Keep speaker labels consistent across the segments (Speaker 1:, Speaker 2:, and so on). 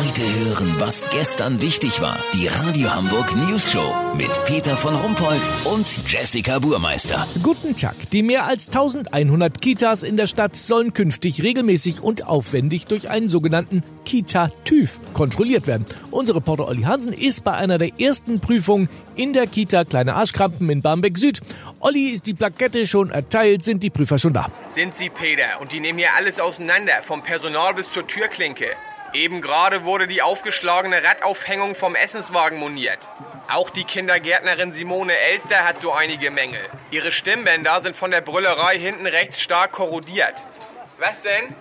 Speaker 1: Heute hören, was gestern wichtig war. Die Radio Hamburg News Show mit Peter von Rumpold und Jessica Burmeister.
Speaker 2: Guten Tag. Die mehr als 1100 Kitas in der Stadt sollen künftig regelmäßig und aufwendig durch einen sogenannten Kita-TÜV kontrolliert werden. Unser Reporter Olli Hansen ist bei einer der ersten Prüfungen in der Kita Kleine Arschkrampen in Barmbek Süd. Olli, ist die Plakette schon erteilt? Sind die Prüfer schon da?
Speaker 3: Sind sie, Peter. Und die nehmen hier alles auseinander, vom Personal bis zur Türklinke. Eben gerade wurde die aufgeschlagene Radaufhängung vom Essenswagen moniert. Auch die Kindergärtnerin Simone Elster hat so einige Mängel. Ihre Stimmbänder sind von der Brüllerei hinten rechts stark korrodiert. Was denn?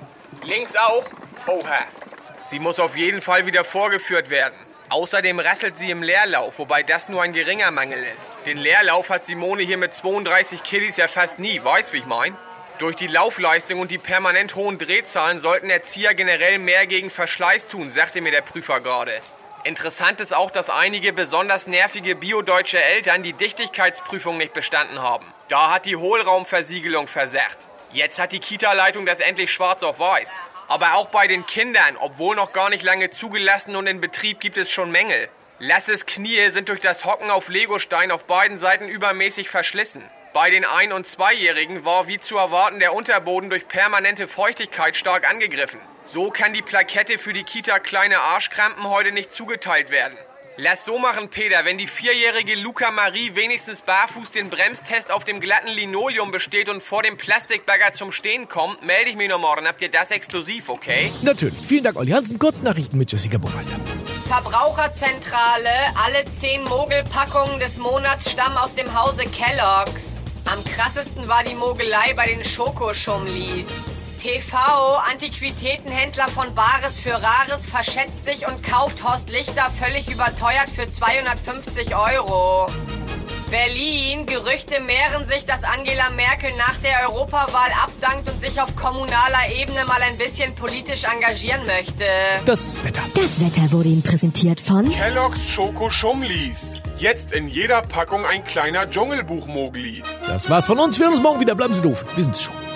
Speaker 3: Links auch? Oha. Sie muss auf jeden Fall wieder vorgeführt werden. Außerdem rasselt sie im Leerlauf, wobei das nur ein geringer Mangel ist. Den Leerlauf hat Simone hier mit 32 Kiddies ja fast nie, weißt wie ich mein? Durch die Laufleistung und die permanent hohen Drehzahlen sollten Erzieher generell mehr gegen Verschleiß tun, sagte mir der Prüfer gerade. Interessant ist auch, dass einige besonders nervige biodeutsche Eltern die Dichtigkeitsprüfung nicht bestanden haben. Da hat die Hohlraumversiegelung versagt. Jetzt hat die Kita-Leitung das endlich schwarz auf weiß. Aber auch bei den Kindern, obwohl noch gar nicht lange zugelassen und in Betrieb, gibt es schon Mängel. Lasses Knie sind durch das Hocken auf Legostein auf beiden Seiten übermäßig verschlissen. Bei den Ein- und Zweijährigen war wie zu erwarten der Unterboden durch permanente Feuchtigkeit stark angegriffen. So kann die Plakette für die Kita Kleine Arschkrampen heute nicht zugeteilt werden. Lass so machen, Peter. Wenn die vierjährige Luca Marie wenigstens barfuß den Bremstest auf dem glatten Linoleum besteht und vor dem Plastikbagger zum Stehen kommt, melde ich mich noch morgen. Habt ihr das exklusiv, okay?
Speaker 2: Natürlich. Vielen Dank, Olli Hansen. Kurznachrichten mit Jessica Burmeister.
Speaker 4: Verbraucherzentrale. Alle zehn Mogelpackungen des Monats stammen aus dem Hause Kellogg's. Am krassesten war die Mogelei bei den Schokoschumlis. TV, Antiquitätenhändler von Bares für Rares, verschätzt sich und kauft Horst Lichter völlig überteuert für 250 Euro. Berlin, Gerüchte mehren sich, dass Angela Merkel nach der Europawahl abdankt und sich auf kommunaler Ebene mal ein bisschen politisch engagieren möchte.
Speaker 2: Das Wetter.
Speaker 5: Das Wetter wurde Ihnen präsentiert von
Speaker 6: Kellogg's Schoko Schumlis. Jetzt in jeder Packung ein kleiner Dschungelbuch-Mogli.
Speaker 2: Das war's von uns. Wir hören uns morgen wieder. Bleiben Sie doof. Wir sind's schon.